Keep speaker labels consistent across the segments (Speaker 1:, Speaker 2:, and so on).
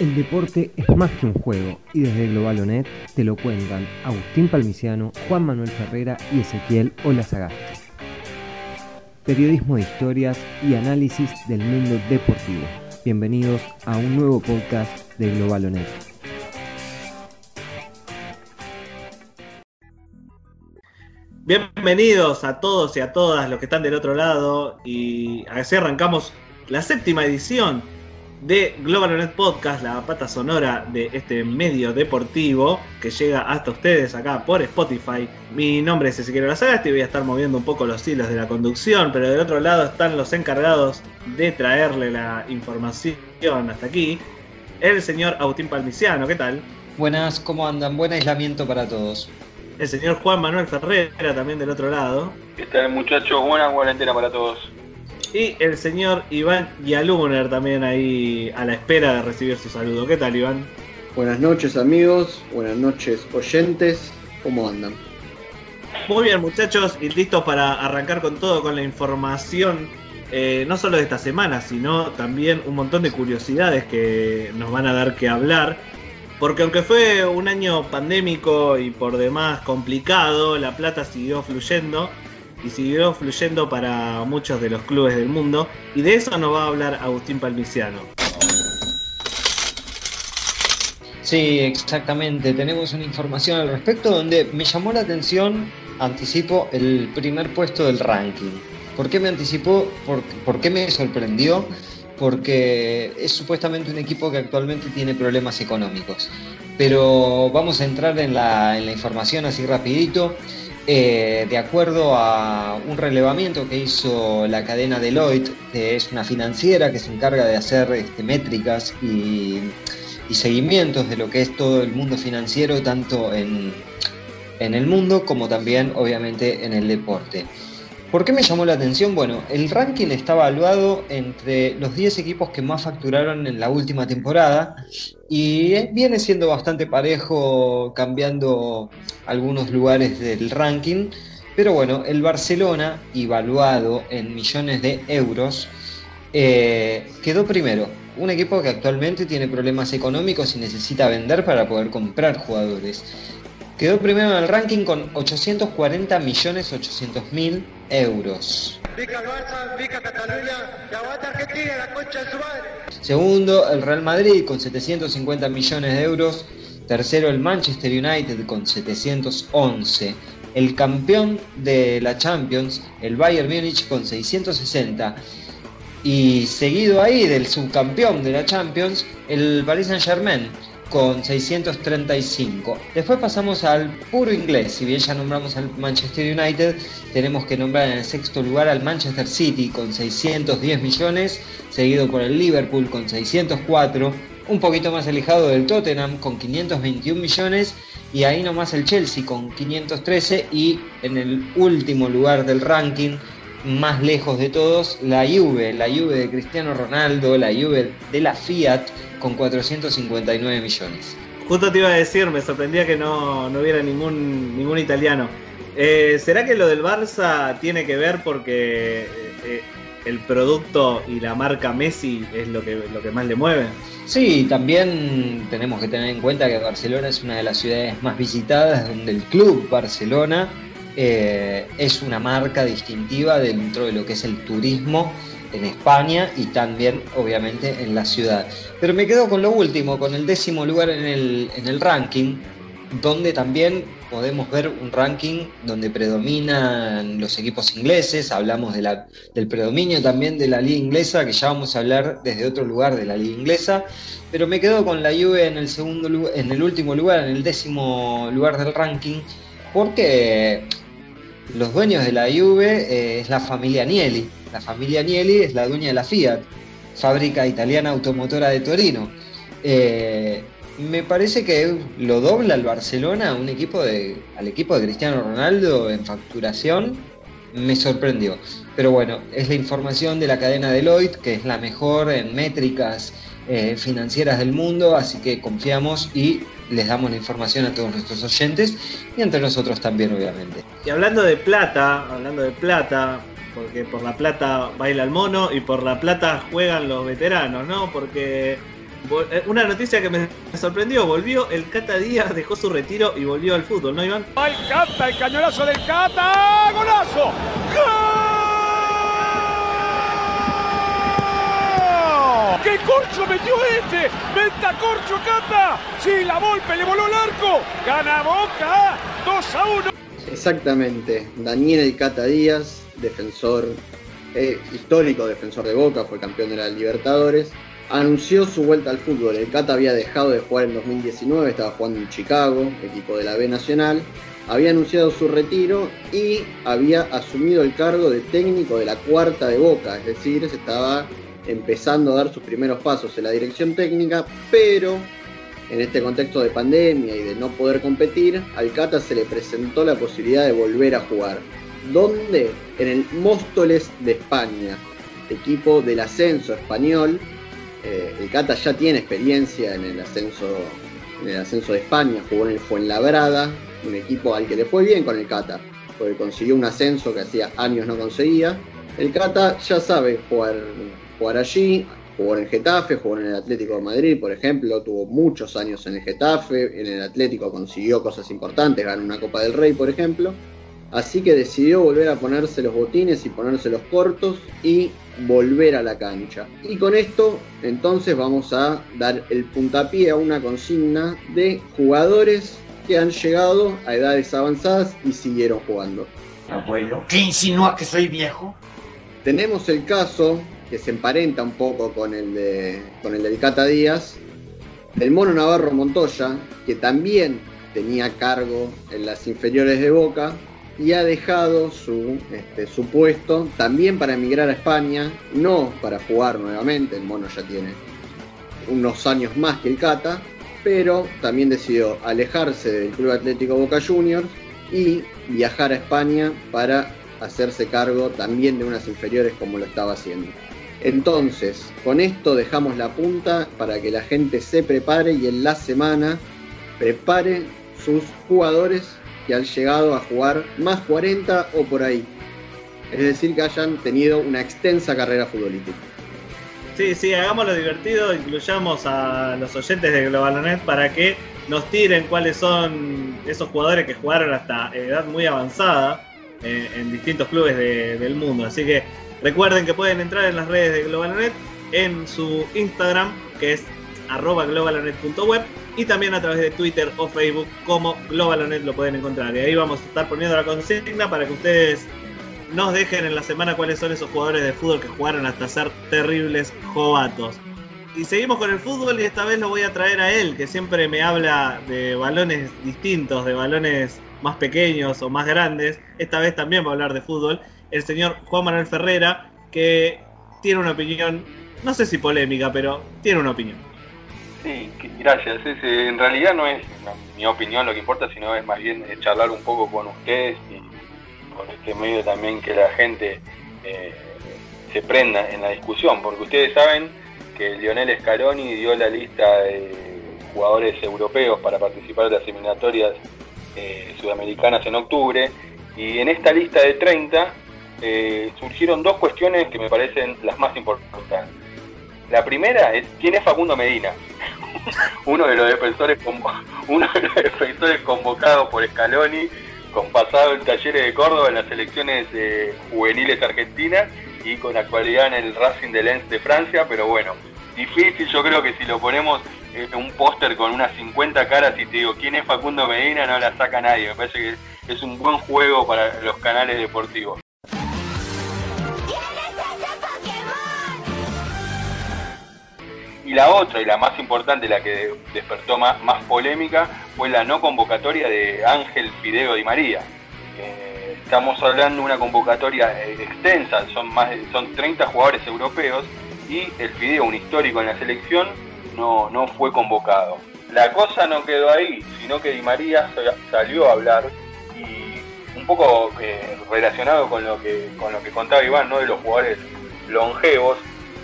Speaker 1: El deporte es más que un juego y desde Globalonet te lo cuentan Agustín Palmiciano, Juan Manuel Ferrera y Ezequiel Olazagasti. Periodismo de historias y análisis del mundo deportivo. Bienvenidos a un nuevo podcast de Globalonet.
Speaker 2: Bienvenidos a todos y a todas los que están del otro lado y así arrancamos la séptima edición de Global Podcast, la pata sonora de este medio deportivo que llega hasta ustedes acá por Spotify. Mi nombre es Ezequiel Lazagasti y voy a estar moviendo un poco los hilos de la conducción, pero del otro lado están los encargados de traerle la información hasta aquí. El señor Agustín Palmiciano, ¿qué tal?
Speaker 3: Buenas, ¿cómo andan? Buen aislamiento para todos.
Speaker 2: El señor Juan Manuel Ferrera también del otro lado.
Speaker 4: ¿Qué tal muchachos? Buena cuarentena para todos.
Speaker 2: Y el señor Iván Yaluner también ahí a la espera de recibir su saludo. ¿Qué tal, Iván?
Speaker 5: Buenas noches, amigos. Buenas noches, oyentes. ¿Cómo andan?
Speaker 2: Muy bien, muchachos, y listos para arrancar con todo, con la información, eh, no solo de esta semana, sino también un montón de curiosidades que nos van a dar que hablar. Porque aunque fue un año pandémico y por demás complicado, la plata siguió fluyendo y siguió fluyendo para muchos de los clubes del mundo. Y de eso nos va a hablar Agustín Palmiciano.
Speaker 3: Sí, exactamente. Tenemos una información al respecto donde me llamó la atención, anticipo, el primer puesto del ranking. ¿Por qué me anticipó? ¿Por, qué me sorprendió? Porque es supuestamente un equipo que actualmente tiene problemas económicos. Pero vamos a entrar en la, en la información así rapidito. Eh, de acuerdo a un relevamiento que hizo la cadena Deloitte, que es una financiera que se encarga de hacer este, métricas y, seguimientos de lo que es todo el mundo financiero, tanto en, en el mundo como también obviamente en el deporte. ¿Por qué me llamó la atención? Bueno, el ranking está evaluado entre los 10 equipos que más facturaron en la última temporada y viene siendo bastante parejo cambiando algunos lugares del ranking. Pero bueno, el Barcelona, evaluado en millones de euros, eh, quedó primero. Un equipo que actualmente tiene problemas económicos y necesita vender para poder comprar jugadores. Quedó primero en el ranking con 840 millones 800 mil euros. Segundo, el Real Madrid con 750 millones de euros. Tercero, el Manchester United con 711. El campeón de la Champions, el Bayern Múnich con 660. Y seguido ahí del subcampeón de la Champions, el Paris Saint Germain con 635. Después pasamos al puro inglés, si bien ya nombramos al Manchester United, tenemos que nombrar en el sexto lugar al Manchester City con 610 millones, seguido por el Liverpool con 604, un poquito más alejado del Tottenham con 521 millones y ahí nomás el Chelsea con 513 y en el último lugar del ranking más lejos de todos, la Juve, la Juve de Cristiano Ronaldo, la Juve de la Fiat con 459 millones.
Speaker 2: Justo te iba a decir, me sorprendía que no, hubiera ningún, ningún italiano. Eh, ¿Será que lo del Barça tiene que ver porque eh, el producto y la marca Messi es lo que, lo que más le mueve?
Speaker 3: Sí, también tenemos que tener en cuenta que Barcelona es una de las ciudades más visitadas, donde el club Barcelona eh, es una marca distintiva dentro de lo que es el turismo en España y también obviamente en la ciudad. Pero me quedo con lo último, con el décimo lugar en el, en el ranking, donde también podemos ver un ranking donde predominan los equipos ingleses, hablamos de la, del predominio también de la liga inglesa, que ya vamos a hablar desde otro lugar de la liga inglesa, pero me quedo con la Juve en el, segundo, en el último lugar, en el décimo lugar del ranking, porque los dueños de la Juve eh, es la familia Agnelli. La familia Agnelli es la dueña de la Fiat, fábrica italiana automotora de Torino. Eh, me parece que lo dobla el Barcelona un equipo de, al equipo de Cristiano Ronaldo en facturación. Me sorprendió. Pero bueno, es la información de la cadena Deloitte, que es la mejor en métricas eh, financieras del mundo, así que confiamos y les damos la información a todos nuestros oyentes y entre nosotros también, obviamente.
Speaker 2: Y hablando de plata, hablando de plata, porque por la plata baila el mono y por la plata juegan los veteranos, ¿no? Porque eh, una noticia que me sorprendió, volvió el Cata Díaz, dejó su retiro y volvió al fútbol, ¿no, Iván?
Speaker 6: ¡Ay, Cata, el cañonazo del Cata! ¡Golazo! ¡Gol! ¡Qué corcho metió este! ¡Venta corcho, Cata! ¡Sí, la Volpe le voló el arco! ¡Gana Boca! ¡2 a 1!
Speaker 5: Exactamente. Daniel El Cata Díaz, defensor eh, histórico, defensor de Boca, fue campeón de la Libertadores anunció su vuelta al fútbol. El Cata había dejado de jugar en 2019, estaba jugando en Chicago, equipo de la B Nacional. Había anunciado su retiro y había asumido el cargo de técnico de la cuarta de Boca, es decir, se estaba empezando a dar sus primeros pasos en la dirección técnica, pero en este contexto de pandemia y de no poder competir, al Cata se le presentó la posibilidad de volver a jugar. ¿Dónde? En el Móstoles de España, equipo del ascenso español, eh, el Cata ya tiene experiencia en el ascenso en el ascenso de España, jugó en el Fuenlabrada, un equipo al que le fue bien con el Cata, porque consiguió un ascenso que hacía años no conseguía. El Cata ya sabe jugar, jugar allí, jugó en el Getafe, jugó en el Atlético de Madrid, por ejemplo, tuvo muchos años en el Getafe, en el Atlético consiguió cosas importantes, ganó una Copa del Rey, por ejemplo. Así que decidió volver a ponerse los botines y ponerse los cortos y volver a la cancha. Y con esto entonces vamos a dar el puntapié a una consigna de jugadores que han llegado a edades avanzadas y siguieron jugando.
Speaker 7: Abuelo, ¿qué insinúa que soy viejo?
Speaker 5: Tenemos el caso que se emparenta un poco con el de con el del Cata Díaz, del Mono Navarro Montoya, que también tenía cargo en las inferiores de Boca, y ha dejado su, este, su puesto también para emigrar a España, no para jugar nuevamente, el mono ya tiene unos años más que el Cata, pero también decidió alejarse del Club Atlético Boca Juniors y viajar a España para hacerse cargo también de unas inferiores como lo estaba haciendo. Entonces, con esto dejamos la punta para que la gente se prepare y en la semana prepare sus jugadores que han llegado a jugar más 40 o por ahí. Es decir, que hayan tenido una extensa carrera futbolística.
Speaker 2: Sí, sí, hagámoslo divertido, incluyamos a los oyentes de Globalonet para que nos tiren cuáles son esos jugadores que jugaron hasta edad muy avanzada eh, en distintos clubes del mundo. Así que recuerden que pueden entrar en las redes de Globalonet en su Instagram, que es arroba globalonet.web y también a través de Twitter o Facebook como Globalonet lo pueden encontrar. Y ahí vamos a estar poniendo la consigna para que ustedes nos dejen en la semana cuáles son esos jugadores de fútbol que jugaron hasta ser terribles jovatos. Y seguimos con el fútbol y esta vez lo voy a traer a él, que siempre me habla de balones distintos, de balones más pequeños o más grandes. Esta vez también va a hablar de fútbol. El señor Juan Manuel Ferrera, que tiene una opinión, no sé si polémica, pero tiene una opinión.
Speaker 4: Sí, gracias. en realidad no es mi opinión lo que importa, sino es más bien charlar un poco con ustedes y con este medio también que la gente eh, se prenda en la discusión, porque ustedes saben que Lionel Scaloni dio la lista de jugadores europeos para participar de las eliminatorias eh, sudamericanas en octubre, y en esta lista de 30 eh, surgieron dos cuestiones que me parecen las más importantes. La primera es quién es Facundo Medina, uno de los defensores uno de los defensores convocados por Scaloni, con pasado en Talleres de Córdoba en las selecciones eh, juveniles argentinas y con actualidad en el Racing de Lens de Francia, pero bueno, difícil, yo creo que si lo ponemos en un póster con unas 50 caras y te digo quién es Facundo Medina, no la saca nadie, me parece que es un buen juego para los canales deportivos. Y la otra, y la más importante, la que despertó más, polémica, fue la no convocatoria de Ángel Fideo Di María. Eh, estamos hablando de una convocatoria eh, extensa, son, más son 30 jugadores europeos y el Fideo, un histórico en la selección, no, no fue convocado. La cosa no quedó ahí, sino que Di María salió a hablar y un poco eh, relacionado con lo que con lo que contaba Iván, ¿no? de los jugadores longevos,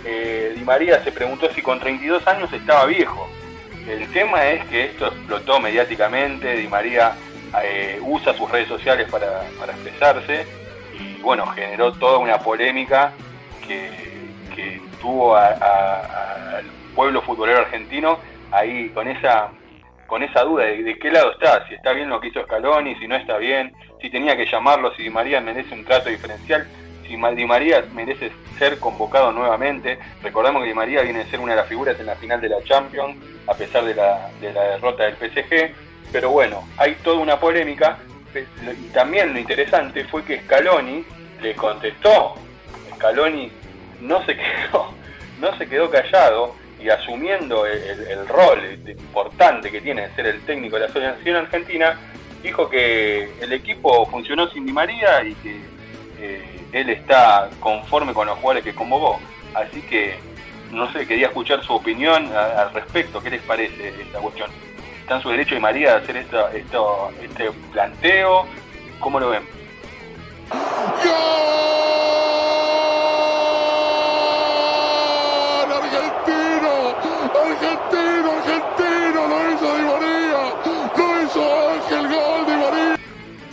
Speaker 4: eh, Di María se preguntó si con 32 años estaba viejo. El tema es que esto explotó mediáticamente, Di María eh, usa sus redes sociales para, expresarse y bueno, generó toda una polémica que, tuvo a, pueblo futbolero argentino ahí con esa con esa duda de, qué lado está, si está bien lo que hizo Scaloni, si no está bien, si tenía que llamarlo, si Di María merece un trato diferencial, si Di María merece ser convocado nuevamente. Recordamos que Di María viene a ser una de las figuras en la final de la Champions, a pesar de la, de la derrota del PSG. Pero bueno, hay toda una polémica. Y también lo interesante fue que Scaloni le contestó. Scaloni no se quedó, no se quedó callado y asumiendo el, rol importante que tiene de ser el técnico de la Asociación Argentina, dijo que el equipo funcionó sin Di María y que eh, él está conforme con los jugadores que convocó. Así que, no sé, quería escuchar su opinión al respecto. ¿Qué les parece esta cuestión? ¿Está en su derecho Di María a hacer esto, esto, este planteo? ¿Cómo lo ven?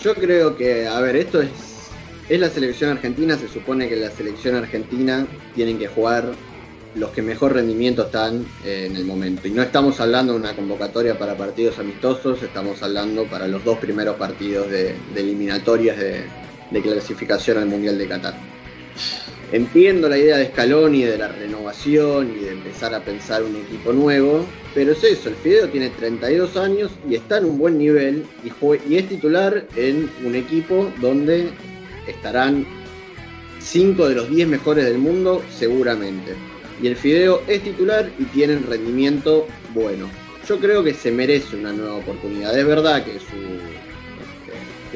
Speaker 5: Yo creo que, a ver, esto es, es la selección argentina, se supone que la selección argentina tienen que jugar los que mejor rendimiento están eh, en el momento. Y no estamos hablando de una convocatoria para partidos amistosos, estamos hablando para los dos primeros partidos de, eliminatorias de, clasificación al Mundial de Qatar. Entiendo la idea de Scaloni, de la renovación y de empezar a pensar un equipo nuevo, pero es eso, el Fideo tiene 32 años y está en un buen nivel y, y es titular en un equipo donde estarán 5 de los 10 mejores del mundo seguramente. Y el Fideo es titular y tiene un rendimiento bueno. Yo creo que se merece una nueva oportunidad. Es verdad que, este,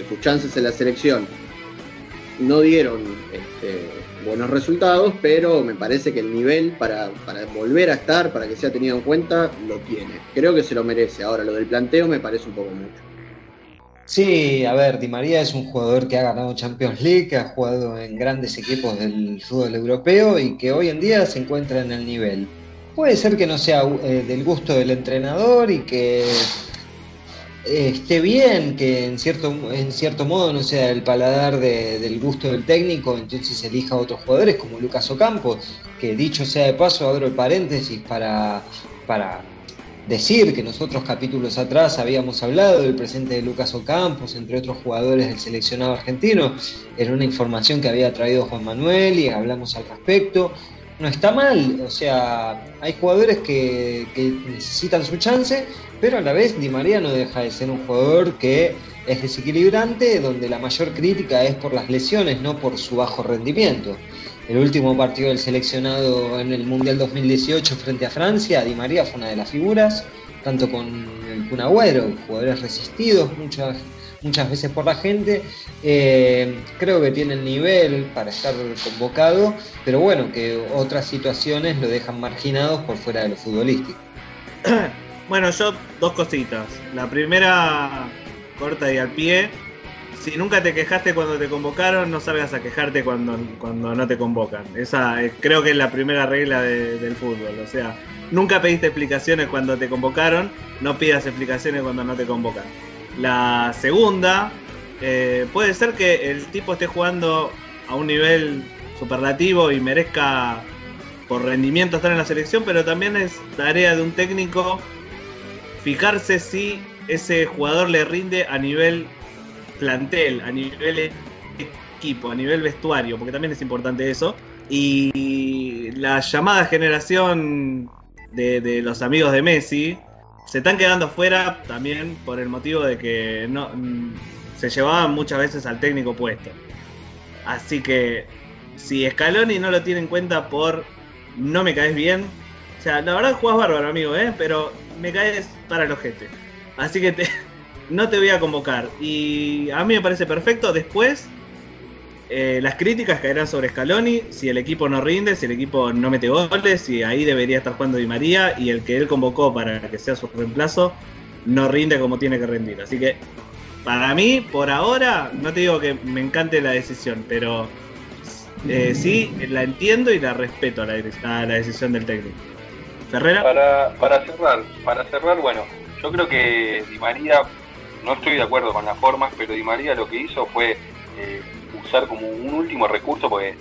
Speaker 5: sus chances en la selección no dieron este, buenos resultados, pero me parece que el nivel para, volver a estar, para que sea tenido en cuenta, lo tiene. Creo que se lo merece. Ahora, lo del planteo me parece un poco mucho.
Speaker 3: Sí, a ver, Di María es un jugador que ha ganado Champions League, que ha jugado en grandes equipos del fútbol europeo y que hoy en día se encuentra en el nivel. Puede ser que no sea eh, del gusto del entrenador y que esté bien, que en cierto, en cierto modo no sea el paladar del gusto del técnico, entonces elija otros jugadores como Lucas Ocampo, que dicho sea de paso, abro el paréntesis para, para decir que nosotros capítulos atrás habíamos hablado del presente de Lucas Ocampos, entre otros jugadores del seleccionado argentino, era una información que había traído Juan Manuel y hablamos al respecto. No está mal, o sea, hay jugadores que, que necesitan su chance pero a la vez Di María no deja de ser un jugador que es desequilibrante, donde la mayor crítica es por las lesiones, no por su bajo rendimiento. El último partido del seleccionado en el Mundial 2018 frente a Francia, Di María fue una de las figuras, tanto con el Kun jugadores resistidos muchas, muchas veces por la gente. Eh, creo que tiene el nivel para estar convocado, pero bueno, que otras situaciones lo dejan marginados por fuera de lo futbolístico.
Speaker 2: Bueno, yo dos cositas. La primera, corta y al pie. Si nunca te quejaste cuando te convocaron, no salgas a quejarte cuando, cuando no te convocan. Esa creo que es la primera regla del fútbol. O sea, nunca pediste explicaciones cuando te convocaron, no pidas explicaciones cuando no te convocan. La segunda, eh, puede ser que el tipo esté jugando a un nivel superlativo y merezca por rendimiento estar en la selección, pero también es tarea de un técnico fijarse si ese jugador le rinde a nivel plantel, a nivel equipo, a nivel vestuario, porque también es importante eso. Y la llamada generación de, los amigos de Messi se están quedando fuera también por el motivo de que no se llevaban muchas veces al técnico puesto. Así que si Scaloni no lo tiene en cuenta por no me caes bien, o sea, la verdad jugás bárbaro, amigo, ¿eh? pero me caes para el ojete. Así que te, no te voy a convocar. Y a mí me parece perfecto. Después, eh, las críticas caerán sobre Scaloni. Si el equipo no rinde, si el equipo no mete goles, y ahí debería estar jugando Di María. Y el que él convocó para que sea su reemplazo, no rinde como tiene que rendir. Así que, para mí, por ahora, no te digo que me encante la decisión, pero eh, sí la entiendo y la respeto a la, a la decisión del técnico.
Speaker 4: Para, para cerrar, para cerrar, bueno, yo creo que Di María, no estoy de acuerdo con las formas, pero Di María lo que hizo fue eh, usar como un último recurso, porque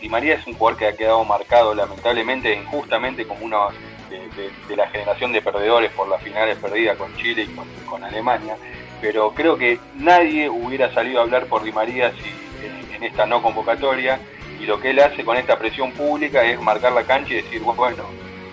Speaker 4: Di María es un jugador que ha quedado marcado lamentablemente, injustamente, como uno de, la generación de perdedores por las finales perdidas con Chile y con, Alemania, pero creo que nadie hubiera salido a hablar por Di María si, en, esta no convocatoria. Y lo que él hace con esta presión pública es marcar la cancha y decir, bueno,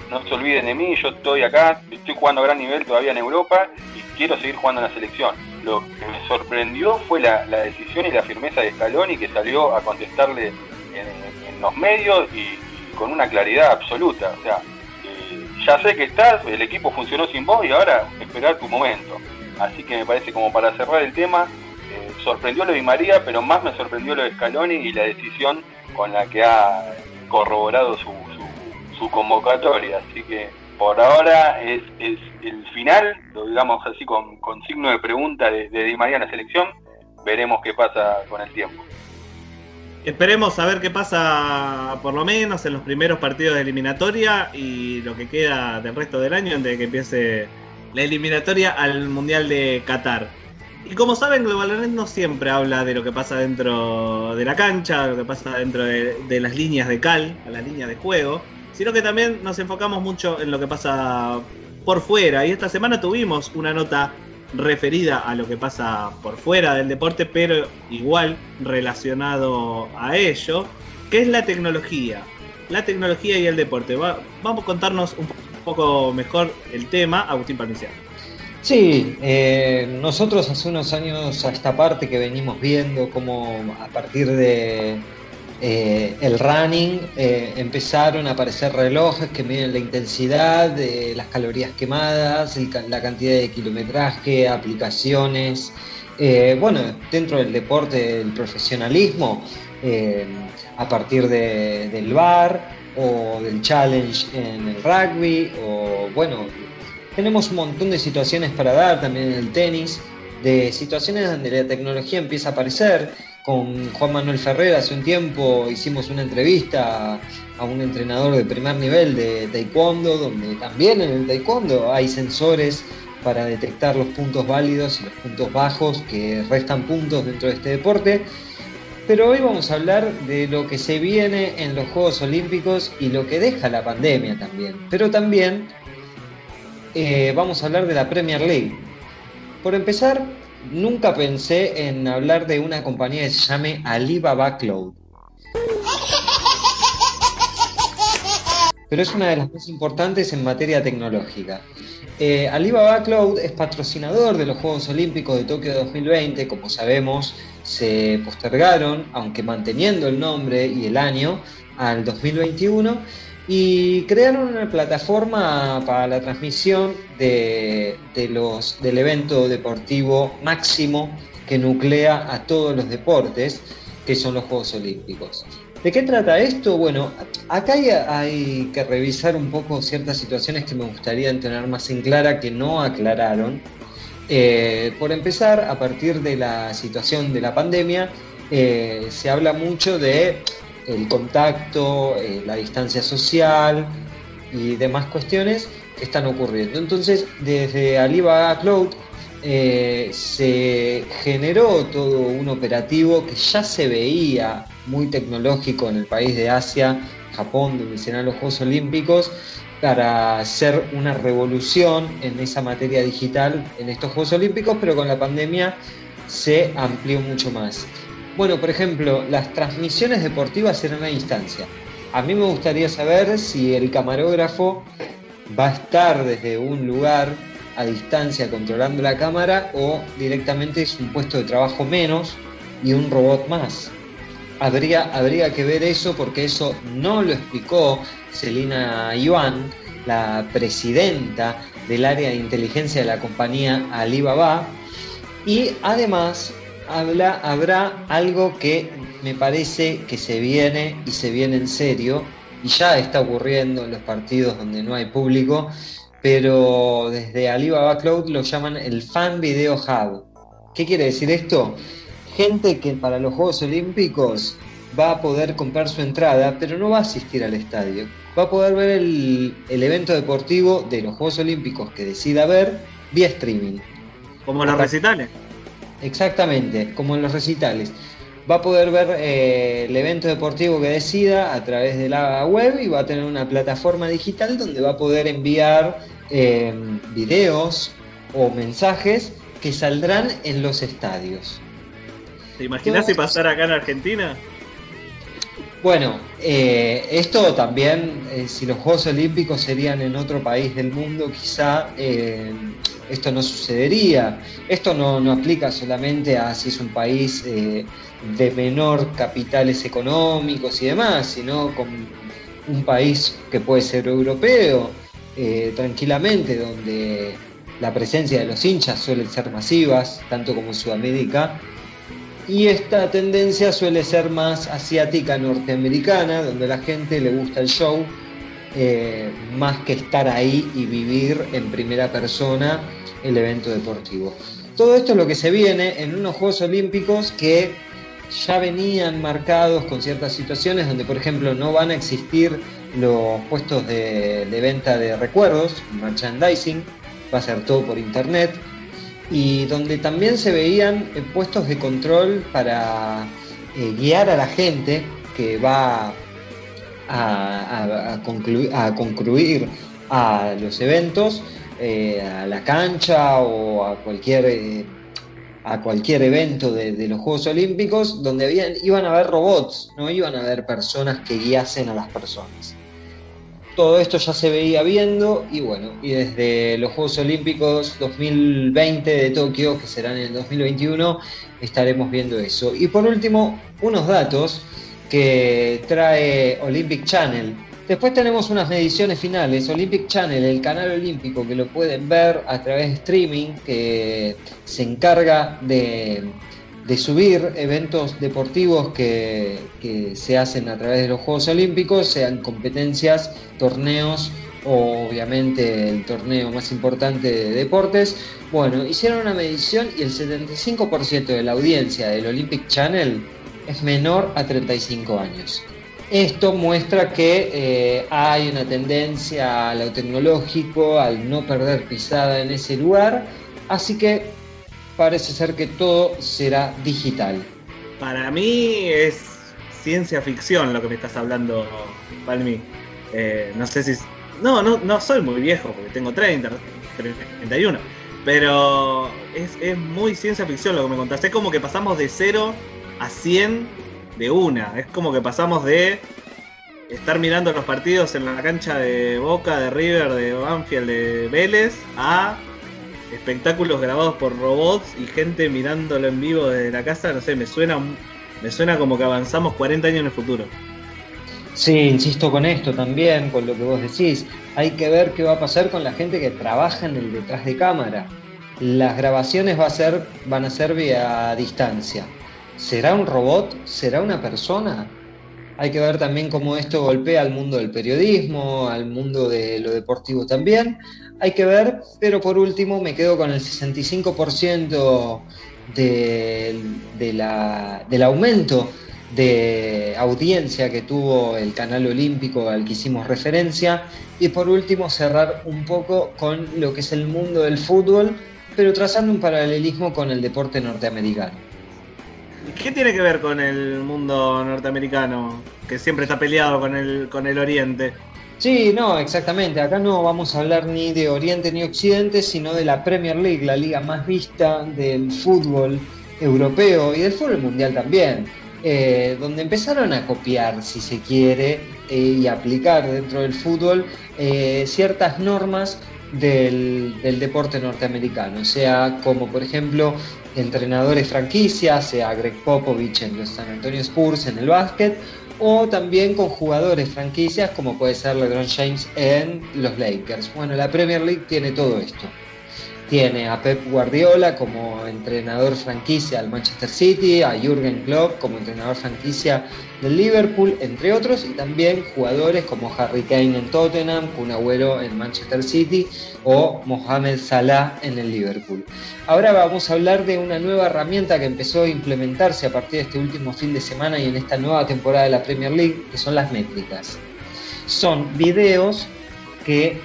Speaker 4: no se olviden de mí, yo estoy acá, estoy jugando a gran nivel todavía en Europa y quiero seguir jugando en la selección. Lo que me sorprendió fue la, decisión y la firmeza de Scaloni que salió a contestarle en, los medios y, con una claridad absoluta. O sea, eh, ya sé que estás, el equipo funcionó sin vos y ahora esperar tu momento. Así que me parece como para cerrar el tema, eh, sorprendió lo de María, pero más me sorprendió lo de Scaloni y la decisión con la que ha corroborado su, su, convocatoria. Así que por ahora es, el final, lo digamos así con, signo de pregunta de, de Di María selección. Veremos qué pasa con el tiempo.
Speaker 2: Esperemos a ver qué pasa por lo menos en los primeros partidos de eliminatoria y lo que queda del resto del año antes de que empiece la eliminatoria al Mundial de Qatar. Y como saben, Global no siempre habla de lo que pasa dentro de la cancha, lo que pasa dentro de, las líneas de cal, a las líneas de juego, sino que también nos enfocamos mucho en lo que pasa por fuera. Y esta semana tuvimos una nota referida a lo que pasa por fuera del deporte, pero igual relacionado a ello, que es la tecnología. La tecnología y el deporte. vamos a contarnos un poco mejor el tema, Agustín Parmiciano.
Speaker 3: Sí, eh, nosotros hace unos años a esta parte que venimos viendo como a partir de eh, el running eh, empezaron a aparecer relojes que miden la intensidad, las calorías quemadas, la cantidad de kilometraje, aplicaciones. Eh, bueno, dentro del deporte, del profesionalismo, a partir del bar o del challenge en el rugby, o bueno, tenemos un montón de situaciones para dar también en el tenis, de situaciones donde la tecnología empieza a aparecer con Juan Manuel Ferrer hace un tiempo hicimos una entrevista a un entrenador de primer nivel de taekwondo, donde también en el taekwondo hay sensores para detectar los puntos válidos y los puntos bajos que restan puntos dentro de este deporte. Pero hoy vamos a hablar de lo que se viene en los Juegos Olímpicos y lo que deja la pandemia también. Pero también eh, vamos a hablar de la Premier League. Por empezar, nunca pensé en hablar de una compañía que se llame Alibaba Cloud. Pero es una de las más importantes en materia tecnológica. Eh, Alibaba Cloud es patrocinador de los Juegos Olímpicos de Tokio 2020, como sabemos, se postergaron, aunque manteniendo el nombre y el año, al 2021 y crearon una plataforma para la transmisión de, los, del evento deportivo máximo que nuclea a todos los deportes, que son los Juegos Olímpicos. ¿De qué trata esto? Bueno, acá hay, que revisar un poco ciertas situaciones que me gustaría tener más en clara que no aclararon. Eh, por empezar, a partir de la situación de la pandemia, eh, se habla mucho de el contacto, eh, la distancia social y demás cuestiones que están ocurriendo. Entonces, desde Alibaba Cloud eh, se generó todo un operativo que ya se veía muy tecnológico en el país de Asia, Japón, donde serán los Juegos Olímpicos, para hacer una revolución en esa materia digital en estos Juegos Olímpicos, pero con la pandemia se amplió mucho más. Bueno, por ejemplo, las transmisiones deportivas en una instancia. A mí me gustaría saber si el camarógrafo va a estar desde un lugar a distancia controlando la cámara o directamente es un puesto de trabajo menos y un robot más. Habría, habría que ver eso porque eso no lo explicó Celina Yuan, la presidenta del área de inteligencia de la compañía Alibaba, y además habla, habrá algo que me parece que se viene y se viene en serio, y ya está ocurriendo en los partidos donde no hay público, pero desde Alibaba Cloud lo llaman el Fan Video Hub. ¿Qué quiere decir esto? Gente que para los Juegos Olímpicos va a poder comprar su entrada, pero no va a asistir al estadio. Va a poder ver el, el evento deportivo de los Juegos Olímpicos que decida ver vía streaming.
Speaker 2: Como los recitales.
Speaker 3: Exactamente, como en los recitales. va a poder ver eh, el evento deportivo que decida a través de la web y va a tener una plataforma digital donde va a poder enviar eh, videos o mensajes que saldrán en los estadios.
Speaker 2: ¿Te imaginas si pasara acá en Argentina?
Speaker 3: Bueno, eh, esto también, si los Juegos Olímpicos serían en otro país del mundo, quizá esto no sucedería. Esto no, no, aplica solamente a si es un país de menor capitales económicos y demás, sino con un país que puede ser europeo, eh, tranquilamente, donde la presencia de los hinchas suele ser masivas, tanto como en Sudamérica, y esta tendencia suele ser más asiática, norteamericana, donde la gente le gusta el show, eh, más que estar ahí y vivir en primera persona el evento deportivo. Todo esto es lo que se viene en unos Juegos Olímpicos que ya venían marcados con ciertas situaciones donde, por ejemplo, no van a existir los puestos de, venta de recuerdos, merchandising, va a ser todo por internet, y donde también se veían eh, puestos de control para eh, guiar a la gente que va a, concluir, a concluir a los eventos, eh, a la cancha o a cualquier a cualquier evento de, los Juegos Olímpicos donde iban a haber robots, no iban a haber personas que guiasen a las personas. Todo esto ya se veía viendo y bueno, y desde los Juegos Olímpicos 2020 de Tokio, que serán en el 2021, estaremos viendo eso. Y por último, unos datos que trae Olympic Channel, Después tenemos unas mediciones finales. Olympic Channel, el canal olímpico, que lo pueden ver a través de streaming, que se encarga de, subir eventos deportivos que, se hacen a través de los Juegos Olímpicos, sean competencias, torneos o obviamente el torneo más importante de deportes. Bueno, hicieron una medición y el 75% de la audiencia del Olympic Channel es menor a 35 años. Esto muestra que eh, hay una tendencia a lo tecnológico, al no perder pisada en ese lugar, así que parece ser que todo será digital.
Speaker 2: Para mí es ciencia ficción lo que me estás hablando, Palmi. Eh, no sé si... No, no, no soy muy viejo porque tengo 30, 31, pero es, es muy ciencia ficción lo que me contaste. Es como que pasamos de 0 a 100 de una. Es como que pasamos de estar mirando los partidos en la cancha de Boca, de River, de Banfield, de Vélez, a espectáculos grabados por robots y gente mirándolo en vivo desde la casa. No sé, me suena, me suena como que avanzamos 40 años en el futuro.
Speaker 3: Sí, insisto con esto también, con lo que vos decís. Hay que ver qué va a pasar con la gente que trabaja en el detrás de cámara. Las grabaciones va a ser, van a ser vía distancia. ¿Será un robot? ¿Será una persona? Hay que ver también cómo esto golpea al mundo del periodismo, al mundo de lo deportivo también. Hay que ver, pero por último me quedo con el 65% del aumento de audiencia que tuvo el canal olímpico al que hicimos referencia. Y por último cerrar un poco con lo que es el mundo del fútbol, pero trazando un paralelismo con el deporte norteamericano.
Speaker 2: ¿Qué tiene que ver con el mundo norteamericano? Que siempre está peleado con el, con el Oriente.
Speaker 3: Sí, no, exactamente. Acá no vamos a hablar ni de Oriente ni Occidente, sino de la Premier League, la liga más vista del fútbol europeo y del fútbol mundial también. Eh, donde empezaron a copiar, si se quiere, eh, y aplicar dentro del fútbol eh, ciertas normas del, del, deporte norteamericano, o sea, como por ejemplo entrenadores franquicias, sea Greg Popovich en los San Antonio Spurs en el básquet, o también con jugadores franquicias como puede ser LeBron James en los Lakers. Bueno, la Premier League tiene todo esto. Tiene a Pep Guardiola como entrenador franquicia del Manchester City, a Jürgen Klopp como entrenador franquicia del Liverpool, entre otros, y también jugadores como Harry Kane en Tottenham, Kun en Manchester City o Mohamed Salah en el Liverpool. Ahora vamos a hablar de una nueva herramienta que empezó a implementarse a partir de este último fin de semana y en esta nueva temporada de la Premier League, que son las métricas. Son videos que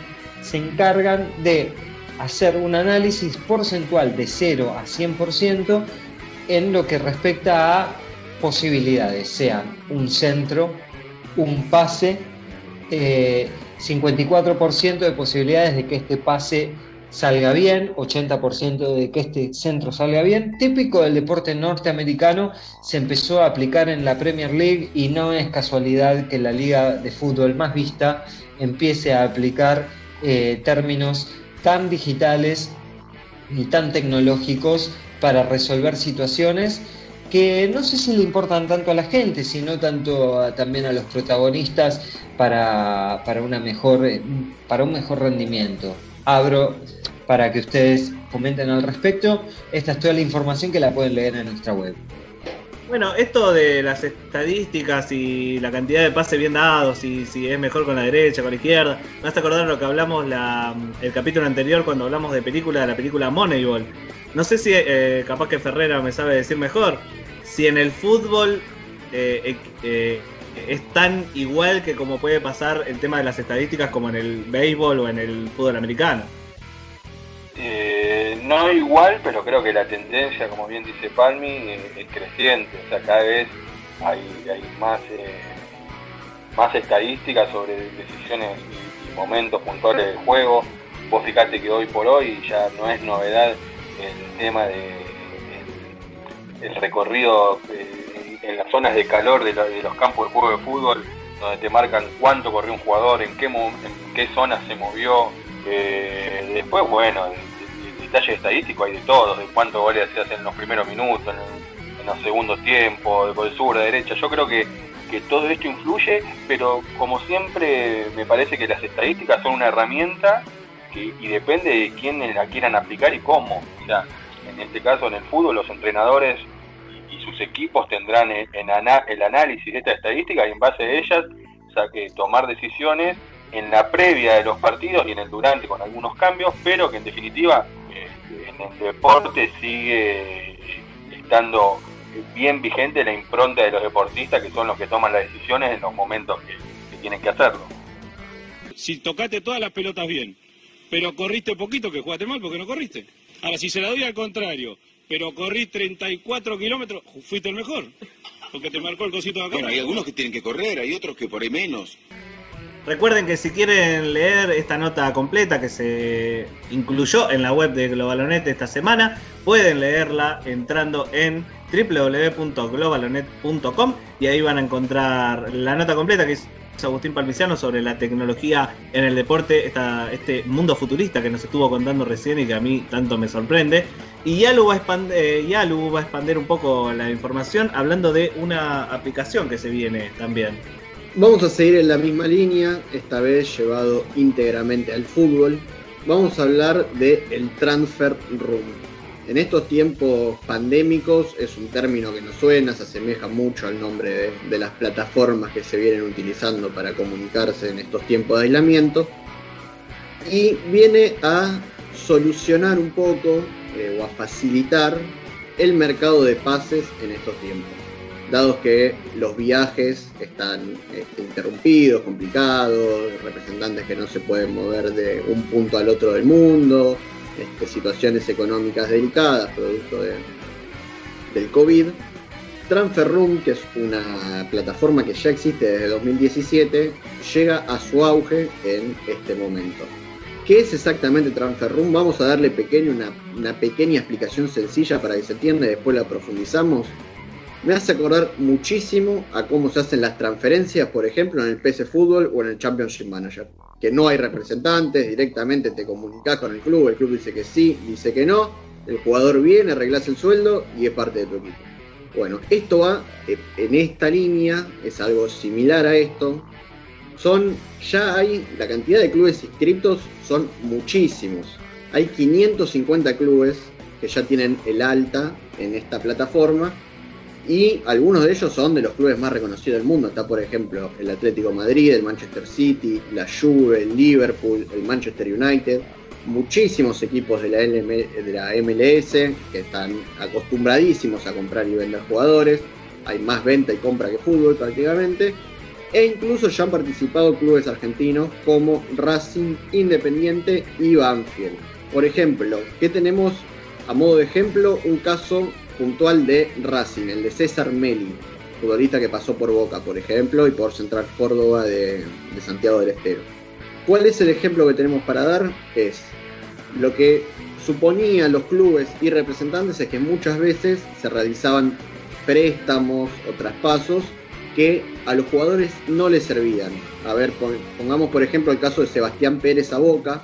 Speaker 3: se encargan de hacer un análisis porcentual de 0 a 100% en lo que respecta a posibilidades sean un centro, un pase, 54% eh, de posibilidades de que este pase salga bien, 80% de que este centro salga bien. Típico del deporte norteamericano, se empezó a aplicar en la Premier League y no es casualidad que la liga de fútbol más vista empiece a aplicar eh, términos tan digitales y tan tecnológicos para resolver situaciones que no sé si le importan tanto a la gente, sino tanto también a los protagonistas para, para, una mejor, para un mejor rendimiento. Abro para que ustedes comenten al respecto. Esta es toda la información que la pueden leer en nuestra web.
Speaker 2: Bueno, esto de las estadísticas y la cantidad de pases bien dados, y si es mejor con la derecha, con la izquierda, me hace acordar lo que hablamos la, el capítulo anterior cuando hablamos de película, la película Moneyball. No sé si eh, capaz que Ferrera me sabe decir mejor, si en el fútbol eh, eh, es tan igual que como puede pasar el tema de las estadísticas como en el béisbol o en el fútbol americano.
Speaker 4: Eh, no igual, pero creo que la tendencia, como bien dice Palmi, eh, es creciente. O sea, cada vez hay, más, eh, más estadísticas sobre decisiones y, momentos puntuales del juego. Vos fijate que hoy por hoy ya no es novedad el tema de el, recorrido en, las zonas de calor de, los campos de juego de fútbol, donde te marcan cuánto corrió un jugador, en qué, en qué zona se movió, eh, después, bueno, el, detalle estadístico hay de todo, de cuántos goles hacen en los primeros minutos, en, los segundos tiempos, de sur, de derecha. Yo creo que, todo esto influye, pero como siempre me parece que las estadísticas son una herramienta y depende de quién la quieran aplicar y cómo. En este caso en el fútbol los entrenadores y, sus equipos tendrán en, el análisis de esta estadística y en base a ellas o tomar decisiones en la previa de los partidos y en el durante con algunos cambios, pero que en definitiva este, en el deporte sigue estando bien vigente la impronta de los deportistas que son los que toman las decisiones en los momentos que, tienen que hacerlo.
Speaker 6: Si tocaste todas las pelotas bien, pero corriste poquito, que jugaste mal porque no corriste. Ahora, si se la doy al contrario, pero corrí 34 kilómetros, fuiste el mejor. Porque te marcó el cosito de acá.
Speaker 8: Bueno, hay algunos que tienen que correr, hay otros que por ahí menos.
Speaker 2: Recuerden que si quieren leer esta nota completa que se incluyó en la web de Globalonet esta semana, pueden leerla entrando en www.globalonet.com y ahí van a encontrar la nota completa que es Agustín Palmiciano sobre la tecnología en el deporte, este mundo futurista que nos estuvo contando recién y que a mí tanto me sorprende. Y Yalu va, a expandir, eh, va a expandir un poco la información hablando de una aplicación que se viene también.
Speaker 5: Vamos a seguir en la misma línea, esta vez llevado íntegramente al fútbol. Vamos a hablar de el transfer room. En estos tiempos pandémicos es un término que nos suena, se asemeja mucho al nombre de, las plataformas que se vienen utilizando para comunicarse en estos tiempos de aislamiento. Y viene a solucionar un poco eh, o a facilitar el mercado de pases en estos tiempos dados que los viajes están este, interrumpidos, complicados, representantes que no se pueden mover de un punto al otro del mundo, este, situaciones económicas delicadas producto del COVID. Transfer Room, que es una plataforma que ya existe desde 2017, llega a su auge en este momento. ¿Qué es exactamente Transfer Room? Vamos a darle pequeño, una, una pequeña explicación sencilla para que se entienda y después la profundizamos me hace acordar muchísimo a cómo se hacen las transferencias, por ejemplo, en el PC Fútbol o en el Championship Manager. Que no hay representantes, directamente te comunicas con el club, el club dice que sí, dice que no, el jugador viene, arreglas el sueldo y es parte de tu equipo. Bueno, esto va eh, en esta línea, es algo similar a esto. Son, ya hay, la cantidad de clubes inscriptos son muchísimos. Hay 550 clubes que ya tienen el alta en esta plataforma y algunos de ellos son de los clubes más reconocidos del mundo. Está, por ejemplo, el Atlético Madrid, el Manchester City, la Juve, el Liverpool, el Manchester United. Muchísimos equipos de la, de la MLS que están acostumbradísimos a comprar y vender jugadores. Hay más venta y compra que fútbol prácticamente. E incluso ya han participado clubes argentinos como Racing, Independiente y Banfield. Por ejemplo, ¿qué tenemos a modo de ejemplo? Un caso puntual de Racing, el de César Meli. futbolista que pasó por Boca, por ejemplo, y por Central Córdoba de, de Santiago del Estero. ¿Cuál es el ejemplo que tenemos para dar? Es lo que suponían los clubes y representantes es que muchas veces se realizaban préstamos o traspasos que a los jugadores no les servían. A ver, pongamos por ejemplo el caso de Sebastián Pérez a Boca.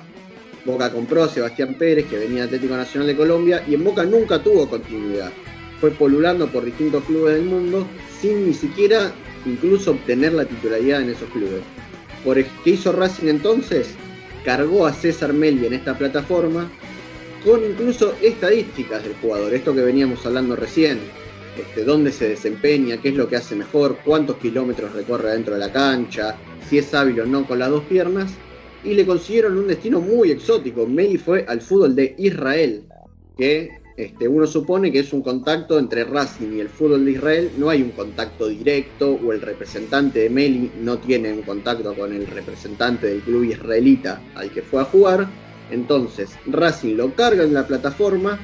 Speaker 5: Boca compró a Sebastián Pérez, que venía Atlético Nacional de Colombia, y en Boca nunca tuvo continuidad. Fue polulando por distintos clubes del mundo sin ni siquiera incluso obtener la titularidad en esos clubes. Por, ¿Qué hizo Racing entonces? Cargó a César Meli en esta plataforma con incluso estadísticas del jugador, esto que veníamos hablando recién, este, dónde se desempeña, qué es lo que hace mejor, cuántos kilómetros recorre dentro de la cancha, si es hábil o no con las dos piernas, y le consiguieron un destino muy exótico. Meli fue al fútbol de Israel, que este, uno supone que es un contacto entre Racing y el fútbol de Israel, no hay un contacto directo o el representante de Meli no tiene un contacto con el representante del club israelita al que fue a jugar, entonces Racing lo carga en la plataforma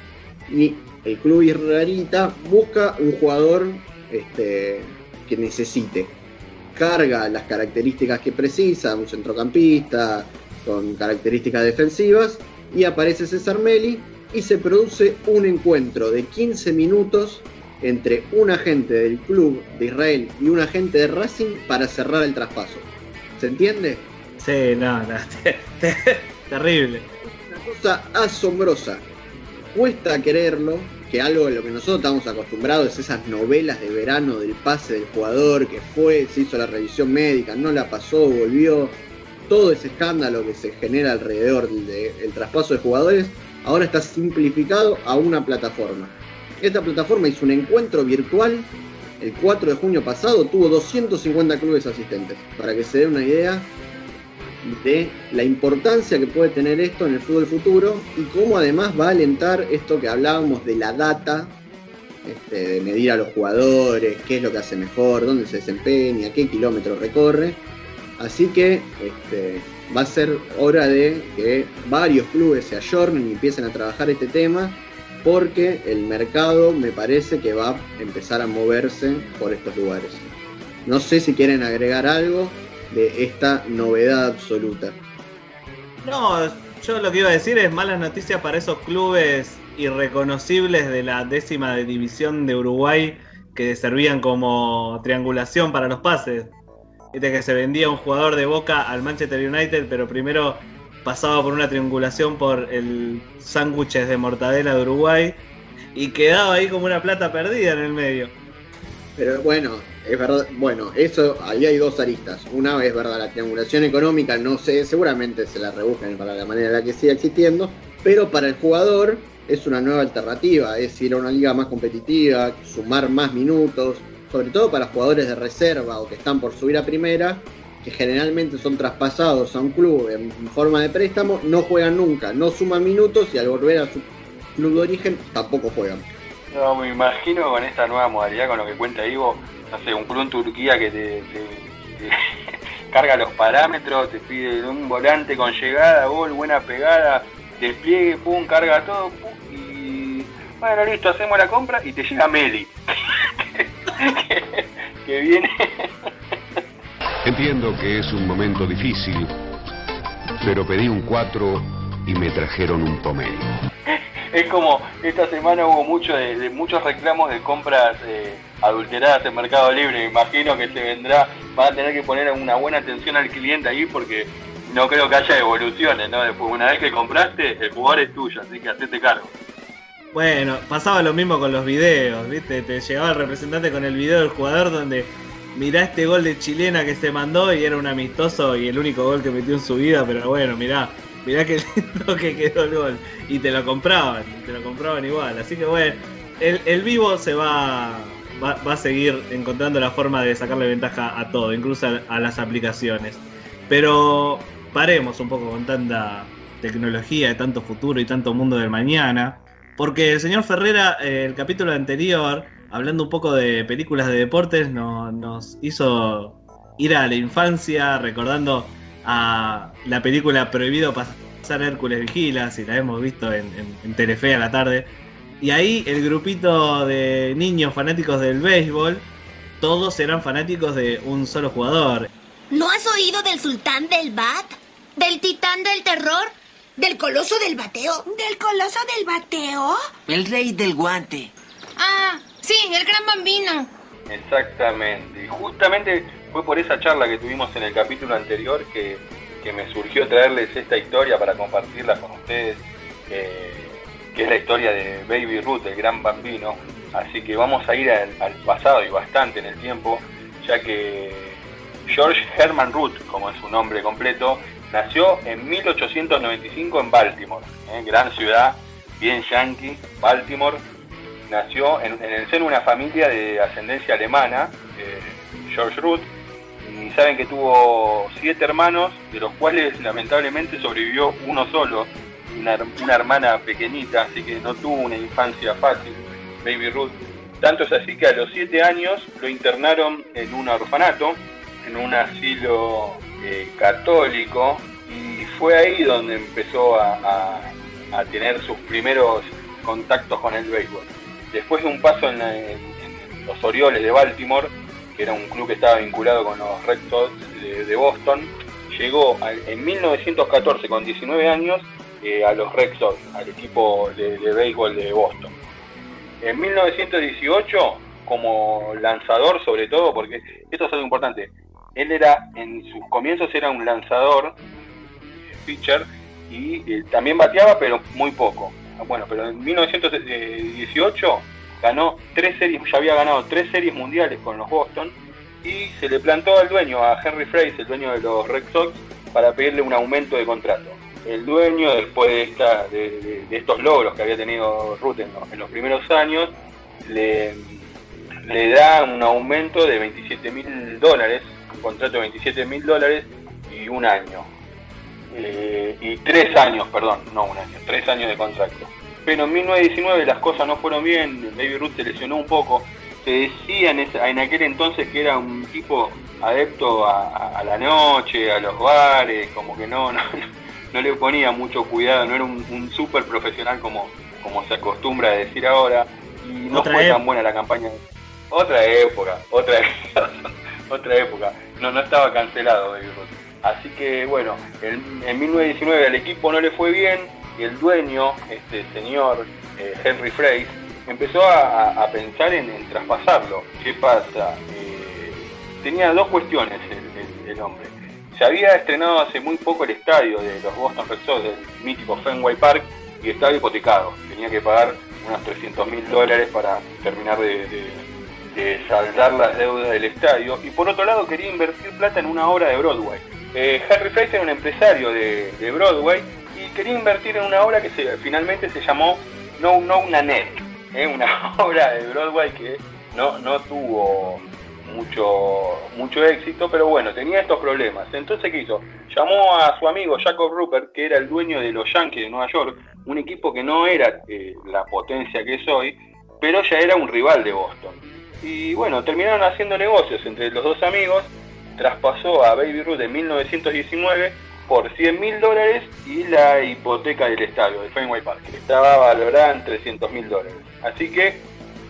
Speaker 5: y el club israelita busca un jugador este, que necesite. Carga las características que precisa, un centrocampista con características defensivas, y aparece César Meli y se produce un encuentro de 15 minutos entre un agente del club de Israel y un agente de Racing para cerrar el traspaso. ¿Se entiende?
Speaker 2: Sí, no, no. Terrible.
Speaker 5: Una cosa asombrosa. Cuesta creerlo, que algo de lo que nosotros estamos acostumbrados es esas novelas de verano del pase del jugador que fue, se hizo la revisión médica, no la pasó, volvió, todo ese escándalo que se genera alrededor del traspaso de jugadores, ahora está simplificado a una plataforma. Esta plataforma hizo un encuentro virtual el 4 de junio pasado, tuvo 250 clubes asistentes, para que se dé una idea de la importancia que puede tener esto en el fútbol futuro y cómo además va a alentar esto que hablábamos de la data, este, de medir a los jugadores, qué es lo que hace mejor, dónde se desempeña, qué kilómetros recorre. Así que este, va a ser hora de que varios clubes se ayornen y empiecen a trabajar este tema porque el mercado me parece que va a empezar a moverse por estos lugares. No sé si quieren agregar algo de esta novedad absoluta.
Speaker 2: No, yo lo que iba a decir es malas noticias para esos clubes irreconocibles de la décima división de Uruguay que servían como triangulación para los pases. Viste que se vendía un jugador de Boca al Manchester United, pero primero pasaba por una triangulación por el sándwiches de mortadela de Uruguay y quedaba ahí como una plata perdida en el medio.
Speaker 5: Pero bueno, es verdad, bueno, eso, ahí hay dos aristas. Una es verdad, la triangulación económica, no sé, seguramente se la rebuscan para la manera en la que siga existiendo, pero para el jugador es una nueva alternativa, es ir a una liga más competitiva, sumar más minutos, sobre todo para jugadores de reserva o que están por subir a primera, que generalmente son traspasados a un club en forma de préstamo, no juegan nunca, no suman minutos y al volver a su club de origen tampoco juegan.
Speaker 4: No, me imagino con esta nueva modalidad, con lo que cuenta Ivo, no sé, un club en Turquía que te, carga los parámetros, te pide un volante con llegada, gol, buena pegada, despliegue, pum, carga todo, pum, y bueno, listo, hacemos la compra y te llega Meli. que, viene.
Speaker 9: Entiendo que es un momento difícil, pero pedí un 4 y me trajeron un pomelo.
Speaker 4: es como esta semana hubo mucho de, muchos reclamos de compras eh, adulteradas en Mercado Libre. Me imagino que se vendrá, van a tener que poner una buena atención al cliente ahí porque no creo que haya evoluciones, ¿no? Después, una vez que compraste, el jugador es tuyo, así que hacete cargo.
Speaker 2: Bueno, pasaba lo mismo con los videos, ¿viste? Te llegaba el representante con el video del jugador donde mirá este gol de chilena que se mandó y era un amistoso y el único gol que metió en su vida, pero bueno, mirá, mirá qué lindo que quedó el gol. Y te lo compraban, te lo compraban igual. Así que bueno, el, vivo se va, va, a seguir encontrando la forma de sacarle ventaja a todo, incluso a, las aplicaciones. Pero paremos un poco con tanta tecnología, de tanto futuro y tanto mundo del mañana. Porque el señor Ferrera, eh, el capítulo anterior, hablando un poco de películas de deportes, nos hizo ir a la infancia, recordando a la película Prohibido pasar Hércules Vigila, si la hemos visto en, Telefe a la tarde. Y ahí el grupito de niños fanáticos del béisbol todos eran fanáticos de un solo jugador.
Speaker 10: ¿No has oído del sultán del bat? ¿Del titán del terror? ¿Del coloso del bateo?
Speaker 11: ¿Del coloso del bateo?
Speaker 7: El rey del guante.
Speaker 11: Ah, sí, el gran bambino.
Speaker 4: Exactamente. Y justamente fue por esa charla que tuvimos en el capítulo anterior que, que me surgió traerles esta historia para compartirla con ustedes, eh, que es la historia de Baby Ruth, el gran bambino. Así que vamos a ir al, al pasado y bastante en el tiempo, ya que George Herman Root, como es su nombre completo, nació en 1895 en Baltimore, ¿eh? gran ciudad, bien yankee, Baltimore. Nació en, el seno de una familia de ascendencia alemana, eh, George Root, y saben que tuvo siete hermanos, de los cuales lamentablemente sobrevivió uno solo, una hermana pequeñita, así que no tuvo una infancia fácil, Baby Ruth. Tanto es así que a los siete años lo internaron en un orfanato, en un asilo eh, católico, y fue ahí donde empezó a, tener sus primeros contactos con el béisbol. Después de un paso en, los Orioles de Baltimore, que era un club que estaba vinculado con los Red Sox de, Boston, llegó en 1914, con 19 años, eh, a los Red Sox, al equipo de béisbol de Boston. En 1918, como lanzador sobre todo, porque esto es algo importante, él era, en sus comienzos era un lanzador, pitcher, y eh, también bateaba, pero muy poco. Bueno, pero en 1918 ganó tres series, ya había ganado tres series mundiales con los Boston, y se le plantó al dueño, a Henry Fraser, el dueño de los Red Sox, para pedirle un aumento de contrato. El dueño, después de, esta, de, estos logros que había tenido Ruth en los, primeros años, le da un aumento de 27 mil dólares, un contrato de 27 mil dólares y un año. Eh, y tres años, perdón, no un año, tres años de contrato. Pero en 1919 las cosas no fueron bien, Baby Ruth se lesionó un poco. Se decía en, esa- en aquel entonces que era un tipo adepto a, la noche, a los bares, como que no, no, no le ponía mucho cuidado, no era un, un súper profesional como, como se acostumbra a decir ahora. Y no
Speaker 2: Otra
Speaker 4: fue tan buena la campaña. Otra época, otra, otra época. No, no estaba cancelado Baby Ruth. Así que bueno, en, en 1919 al equipo no le fue bien y el dueño, este señor eh, Henry Fraser, empezó a, pensar en, traspasarlo. ¿Qué pasa? Eh, tenía dos cuestiones el, el- el hombre. Se había estrenado hace muy poco el estadio de los Boston Red Sox, del mítico Fenway Park, y estaba hipotecado. Tenía que pagar unos 300 mil dólares para terminar de- de saldar las deudas del estadio. Y por otro lado quería invertir plata en una obra de Broadway. Eh, Henry Fraser era un empresario de, de Broadway y quería invertir en una obra que se- finalmente se llamó No No Nanette, ¿eh? una obra de Broadway que no, no tuvo mucho, mucho éxito, pero bueno, tenía estos problemas. Entonces, ¿qué hizo? Llamó a su amigo Jacob Rupert, que era el dueño de los Yankees de Nueva York, un equipo que no era eh, la potencia que es hoy, pero ya era un rival de Boston. Y bueno, terminaron haciendo negocios entre los dos amigos, traspasó a Baby Ruth en 1919 por 100 mil dólares y la hipoteca del estadio, del Fenway Park, que estaba valorada en 300 mil dólares. Así que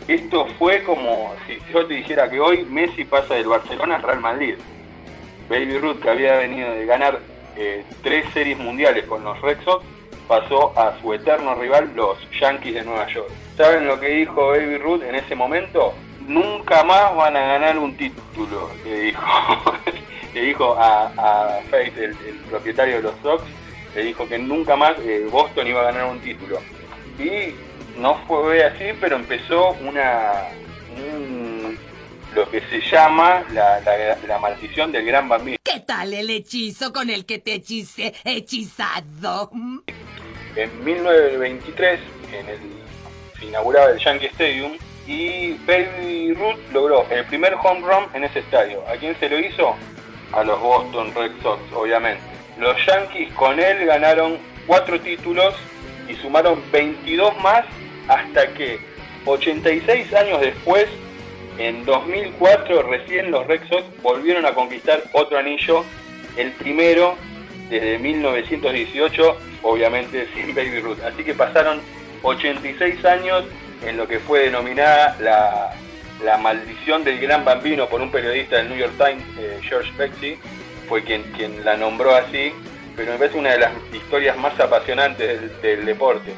Speaker 4: esto fue como si yo te dijera que hoy Messi pasa del Barcelona al Real Madrid. Baby Ruth, que había venido de ganar eh, tres series mundiales con los Red Sox, pasó a su eterno rival, los Yankees de Nueva York. ¿Saben lo que dijo Baby Ruth en ese momento? Nunca más van a ganar un título, le dijo. le dijo a, a Faith, el, el propietario de los Sox, le dijo que nunca más eh, Boston iba a ganar un título. Y no fue así, pero empezó una un- lo que se llama la, la- la maldición del gran bambino.
Speaker 12: ¿Qué tal el hechizo con el que te hechicé, hechizado?
Speaker 4: En 1923 en el, se inauguraba el Yankee Stadium y Baby Ruth logró el primer home run en ese estadio. ¿A quién se lo hizo? A los Boston Red Sox, obviamente. Los Yankees con él ganaron cuatro títulos y sumaron 22 más hasta que 86 años después, en 2004, recién los Red Sox volvieron a conquistar otro anillo, el primero desde 1918, obviamente sin Baby Ruth. Así que pasaron 86 años en lo que fue denominada la, La maldición del gran bambino por un periodista del New York Times, eh, George Bexy, fue quien, quien la nombró así, pero me parece una de las historias más apasionantes del, deporte.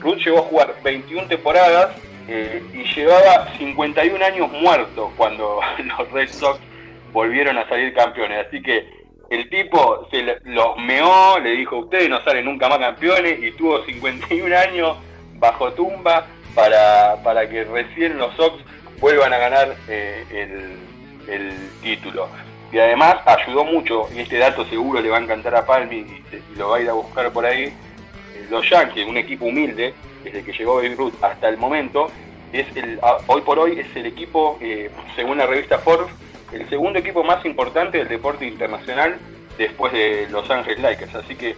Speaker 4: Ruth llegó a jugar 21 temporadas eh, y llevaba 51 años muerto cuando los Red Sox volvieron a salir campeones. Así que el tipo se los meó, le dijo, ustedes no salen nunca más campeones y tuvo 51 años bajo tumba para, para que recién los Sox vuelvan a ganar eh, el, el, título. Y además ayudó mucho, y este dato seguro le va a encantar a Palmi y, lo va a ir a buscar por ahí, eh, los Yankees, un equipo humilde, desde que llegó Baby Ruth hasta el momento, es el, hoy por hoy es el equipo, eh, según la revista Forbes, el segundo equipo más importante del deporte internacional después de Los Ángeles Lakers. Así que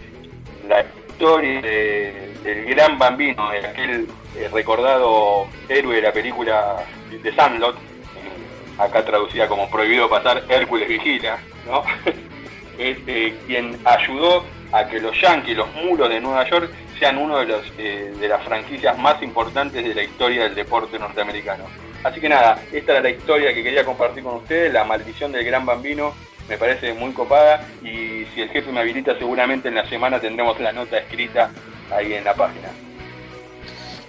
Speaker 4: la historia del gran bambino, de aquel eh, recordado héroe de la película de Sandlot, eh, acá traducida como Prohibido pasar, Hércules Vigila, ¿no? es eh, quien ayudó a que los Yankees, los muros de Nueva York, sean uno de, los, de las franquicias más importantes de la historia del deporte norteamericano. Así que nada, esta era la historia que quería compartir con ustedes, la maldición del gran bambino, me parece muy copada y si el jefe me habilita seguramente en la semana tendremos la nota escrita ahí en la página.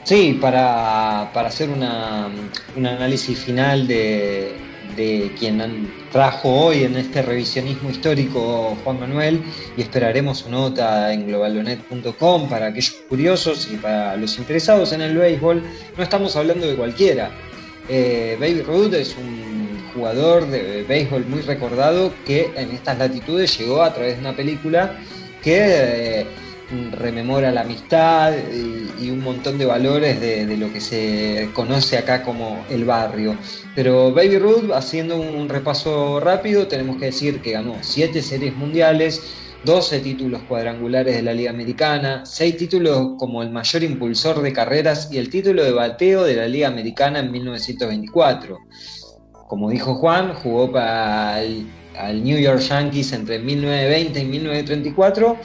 Speaker 3: Sí, para, hacer una, un análisis final de, de quien trajo hoy en este revisionismo histórico Juan Manuel y esperaremos su nota en globalonet.com para aquellos curiosos y para los interesados en el béisbol. No estamos hablando de cualquiera, eh, Baby Ruth es un jugador de béisbol muy recordado que en estas latitudes llegó a través de una película que eh, rememora la amistad y, un montón de valores de, lo que se conoce acá como el barrio. Pero Baby Ruth, haciendo un repaso rápido, tenemos que decir que ganó siete series mundiales, 12 títulos cuadrangulares de la Liga Americana, 6 títulos como el mayor impulsor de carreras y el título de bateo de la Liga Americana en 1924. Como dijo Juan, jugó para el New York Yankees entre 1920 y 1934,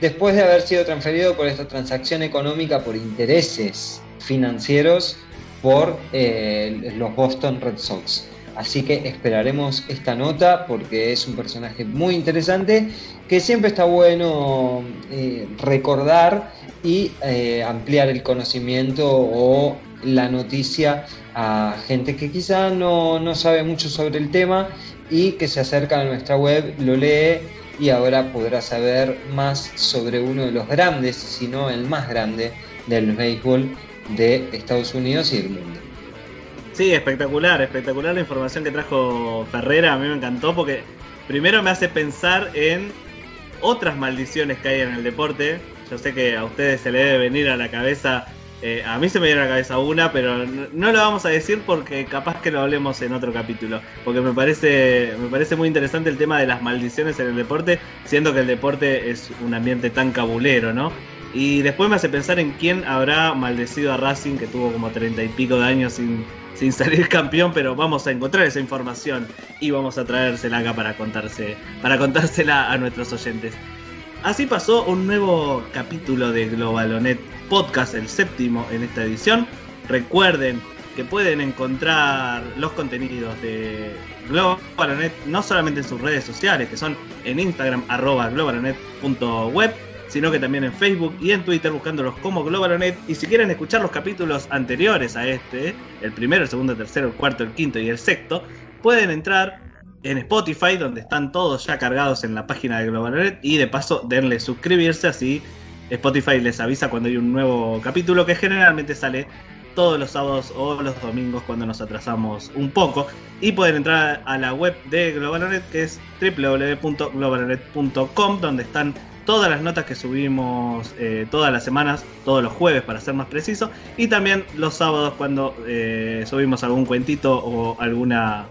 Speaker 3: después de haber sido transferido por esta transacción económica por intereses financieros por eh, los Boston Red Sox. Así que esperaremos esta nota porque es un personaje muy interesante que siempre está bueno eh, recordar y eh, ampliar el conocimiento o la noticia a gente que quizá no, no sabe mucho sobre el tema y que se acerca a nuestra web, lo lee y ahora podrá saber más sobre uno de los grandes, si no el más grande del béisbol de Estados Unidos y del mundo.
Speaker 2: Sí, espectacular, espectacular la información que trajo Ferrera, a mí me encantó porque primero me hace pensar en otras maldiciones que hay en el deporte. Yo sé que a ustedes se le debe venir a la cabeza, eh, a mí se me a la cabeza una, pero no, lo vamos a decir porque capaz que lo hablemos en otro capítulo, porque me parece, me parece muy interesante el tema de las maldiciones en el deporte, siendo que el deporte es un ambiente tan cabulero, ¿no? Y después me hace pensar en quién habrá maldecido a Racing, que tuvo como treinta y pico de años sin sin salir campeón, pero vamos a encontrar esa información y vamos a traérsela acá para contarse, para contársela a nuestros oyentes. Así pasó un nuevo capítulo de Globalonet Podcast, el séptimo en esta edición. Recuerden que pueden encontrar los contenidos de Globalonet no solamente en sus redes sociales, que son en Instagram arroba globalonet.web, sino que también en Facebook y en Twitter buscándolos como Globalonet. Y si quieren escuchar los capítulos anteriores a este, el primero, el segundo, el tercero, el cuarto, el quinto y el sexto, pueden entrar en Spotify, donde están todos ya cargados en la página de Globalonet, y de paso denle suscribirse, así Spotify les avisa cuando hay un nuevo capítulo que generalmente sale todos los sábados o los domingos cuando nos atrasamos un poco. Y pueden entrar a la web de Globalonet que es www.globalonet.com donde están todas las notas que subimos eh, todas las semanas, todos los jueves para ser más preciso, y también los sábados cuando eh, subimos algún cuentito o alguna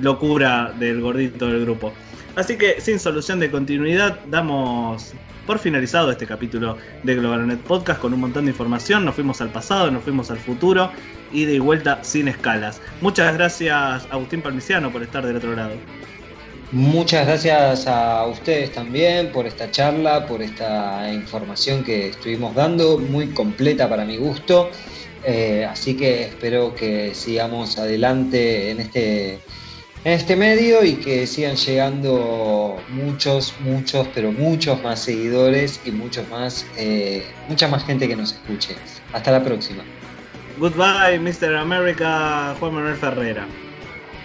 Speaker 2: locura del gordito del grupo. Así que sin solución de continuidad damos por finalizado este capítulo de GlobalNet Podcast con un montón de información. Nos fuimos al pasado, nos fuimos al futuro y de vuelta sin escalas. Muchas gracias Agustín Palmiciano por estar del otro lado.
Speaker 3: Muchas gracias a ustedes también por esta charla, por esta información que estuvimos dando, muy completa para mi gusto. Eh, así que espero que sigamos adelante en este, en este medio y que sigan llegando muchos, muchos, pero muchos más seguidores y muchos más, eh, mucha más gente que nos escuche. Hasta la próxima.
Speaker 2: Goodbye, Mr. America, Juan Manuel Ferrera.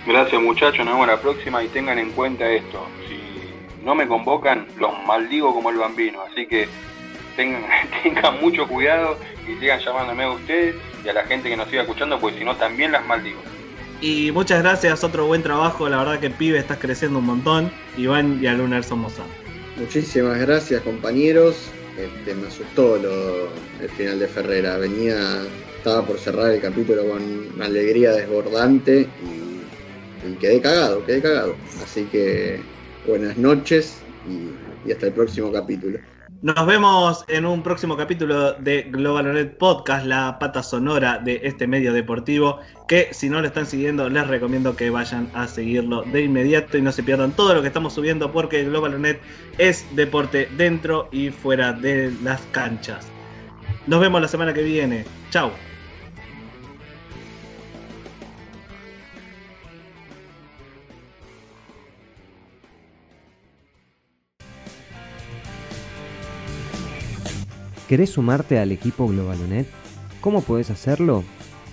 Speaker 4: Gracias muchachos, nos vemos la próxima y tengan en cuenta esto. Si no me convocan, los maldigo como el bambino. Así que tengan, tengan mucho cuidado y sigan llamándome a ustedes y a la gente que nos siga escuchando, porque si no también las maldigo.
Speaker 2: Y muchas gracias, otro buen trabajo, la verdad que pibe estás creciendo un montón. Iván y Alunar somos
Speaker 5: Muchísimas gracias compañeros. Este, me asustó el final de Ferrera. Venía, estaba por cerrar el capítulo con una alegría desbordante y, quedé cagado, quedé cagado. Así que buenas noches y hasta el próximo capítulo.
Speaker 2: Nos vemos en un próximo capítulo de Globalonet Podcast, la pata sonora de este medio deportivo, que si no lo están siguiendo les recomiendo que vayan a seguirlo de inmediato y no se pierdan todo lo que estamos subiendo porque Globalonet es deporte dentro y fuera de las canchas. Nos vemos la semana que viene. Chao.
Speaker 1: ¿Querés sumarte al equipo Globalonet? ¿Cómo podés hacerlo?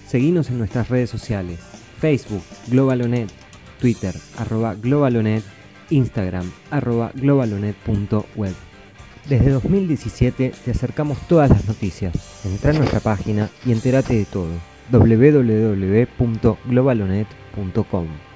Speaker 1: Seguinos en nuestras redes sociales, Facebook, Globalonet, Twitter, arroba Globalonet, Instagram, arroba globalonet.web. Desde 2017 te acercamos todas las noticias. Entra en nuestra página y entérate de todo. www.globalonet.com